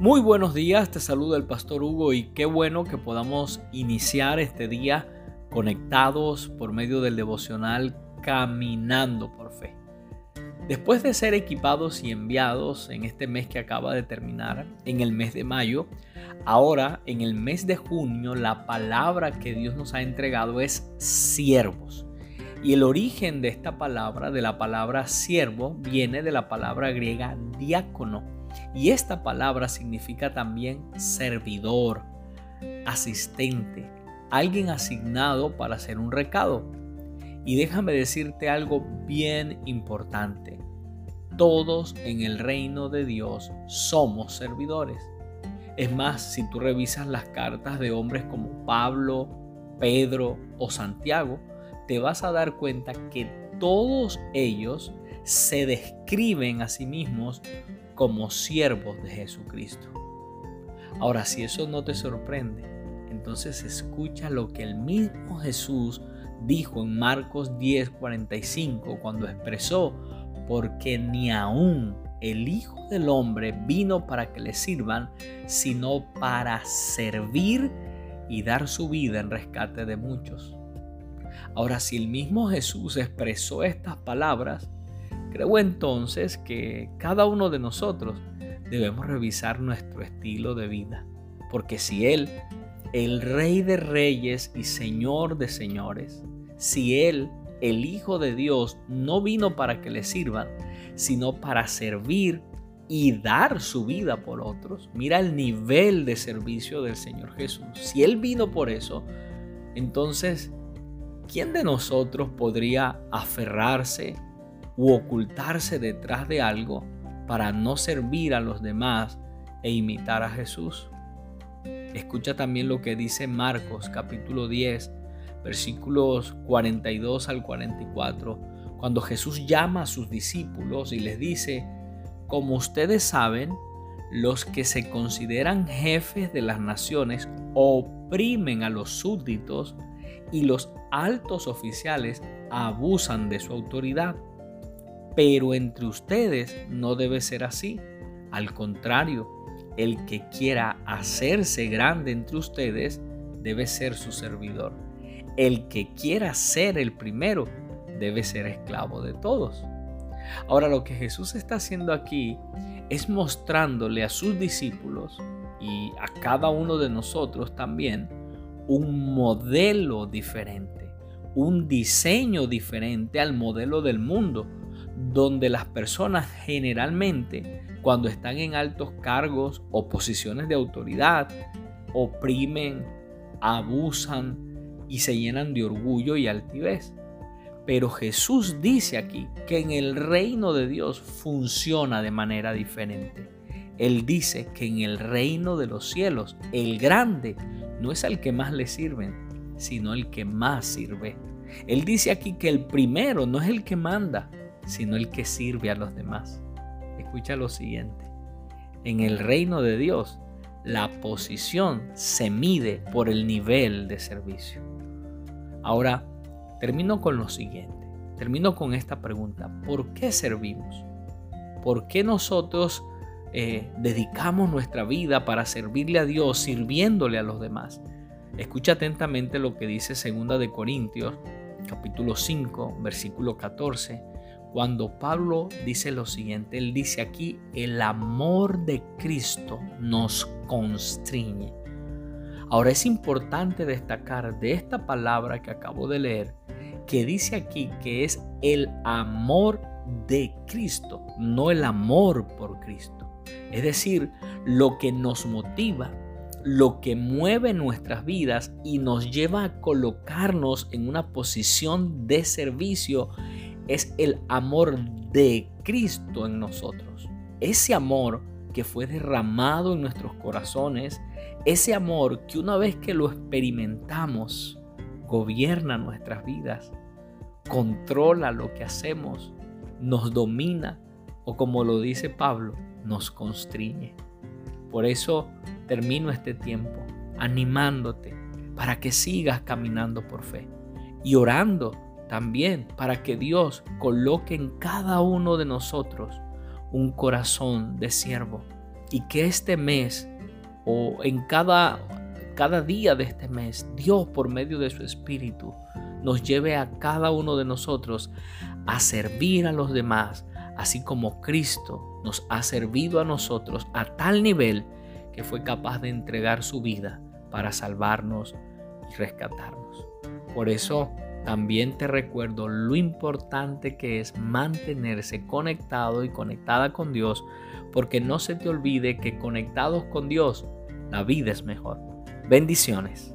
Muy buenos días, te saluda el pastor Hugo y qué bueno que podamos iniciar este día conectados por medio del devocional Caminando por Fe. Después de ser equipados y enviados en este mes que acaba de terminar, en el mes de mayo, ahora en el mes de junio la palabra que Dios nos ha entregado es siervos. Y el origen de esta palabra, de la palabra siervo, viene de la palabra griega diácono y esta palabra significa también servidor, asistente, alguien asignado para hacer un recado. Y déjame decirte algo bien importante. Todos en el reino de Dios somos servidores. Es más, si tú revisas las cartas de hombres como Pablo, Pedro o Santiago, te vas a dar cuenta que todos ellos se describen a sí mismos como siervos de Jesucristo. Ahora, si eso no te sorprende, entonces escucha lo que el mismo Jesús dijo en Marcos 10:45 cuando expresó, porque ni aún el Hijo del Hombre vino para que le sirvan, sino para servir y dar su vida en rescate de muchos. Ahora, si el mismo Jesús expresó estas palabras, Creo entonces que cada uno de nosotros debemos revisar nuestro estilo de vida, porque si Él, el Rey de Reyes y Señor de Señores, si Él, el Hijo de Dios, no vino para que le sirvan, sino para servir y dar su vida por otros, mira el nivel de servicio del Señor Jesús. Si Él vino por eso, entonces, ¿quién de nosotros podría aferrarse u ocultarse detrás de algo para no servir a los demás e imitar a Jesús. Escucha también lo que dice Marcos capítulo 10, versículos 42 al 44, cuando Jesús llama a sus discípulos y les dice, como ustedes saben, los que se consideran jefes de las naciones oprimen a los súbditos y los altos oficiales abusan de su autoridad. Pero entre ustedes no debe ser así. Al contrario, el que quiera hacerse grande entre ustedes debe ser su servidor. El que quiera ser el primero debe ser esclavo de todos. Ahora lo que Jesús está haciendo aquí es mostrándole a sus discípulos y a cada uno de nosotros también un modelo diferente, un diseño diferente al modelo del mundo donde las personas generalmente cuando están en altos cargos o posiciones de autoridad oprimen, abusan y se llenan de orgullo y altivez. Pero Jesús dice aquí que en el reino de Dios funciona de manera diferente. Él dice que en el reino de los cielos el grande no es el que más le sirven, sino el que más sirve. Él dice aquí que el primero no es el que manda, sino el que sirve a los demás. Escucha lo siguiente. En el reino de Dios, la posición se mide por el nivel de servicio. Ahora, termino con lo siguiente. Termino con esta pregunta. ¿Por qué servimos? ¿Por qué nosotros eh, dedicamos nuestra vida para servirle a Dios, sirviéndole a los demás? Escucha atentamente lo que dice 2 de Corintios, capítulo 5, versículo 14 cuando Pablo dice lo siguiente, él dice aquí, el amor de Cristo nos constriñe. Ahora es importante destacar de esta palabra que acabo de leer, que dice aquí que es el amor de Cristo, no el amor por Cristo. Es decir, lo que nos motiva, lo que mueve nuestras vidas y nos lleva a colocarnos en una posición de servicio es el amor de Cristo en nosotros. Ese amor que fue derramado en nuestros corazones, ese amor que una vez que lo experimentamos, gobierna nuestras vidas, controla lo que hacemos, nos domina o como lo dice Pablo, nos constriñe. Por eso termino este tiempo animándote para que sigas caminando por fe y orando también para que Dios coloque en cada uno de nosotros un corazón de siervo, y que este mes o en cada, cada día de este mes, Dios por medio de su Espíritu nos lleve a cada uno de nosotros a servir a los demás, así como Cristo nos ha servido a nosotros a tal nivel que fue capaz de entregar su vida para salvarnos y rescatarnos. Por eso también te recuerdo lo importante que es mantenerse conectado y conectada con Dios, porque no se te olvide que conectados con Dios, la vida es mejor. Bendiciones.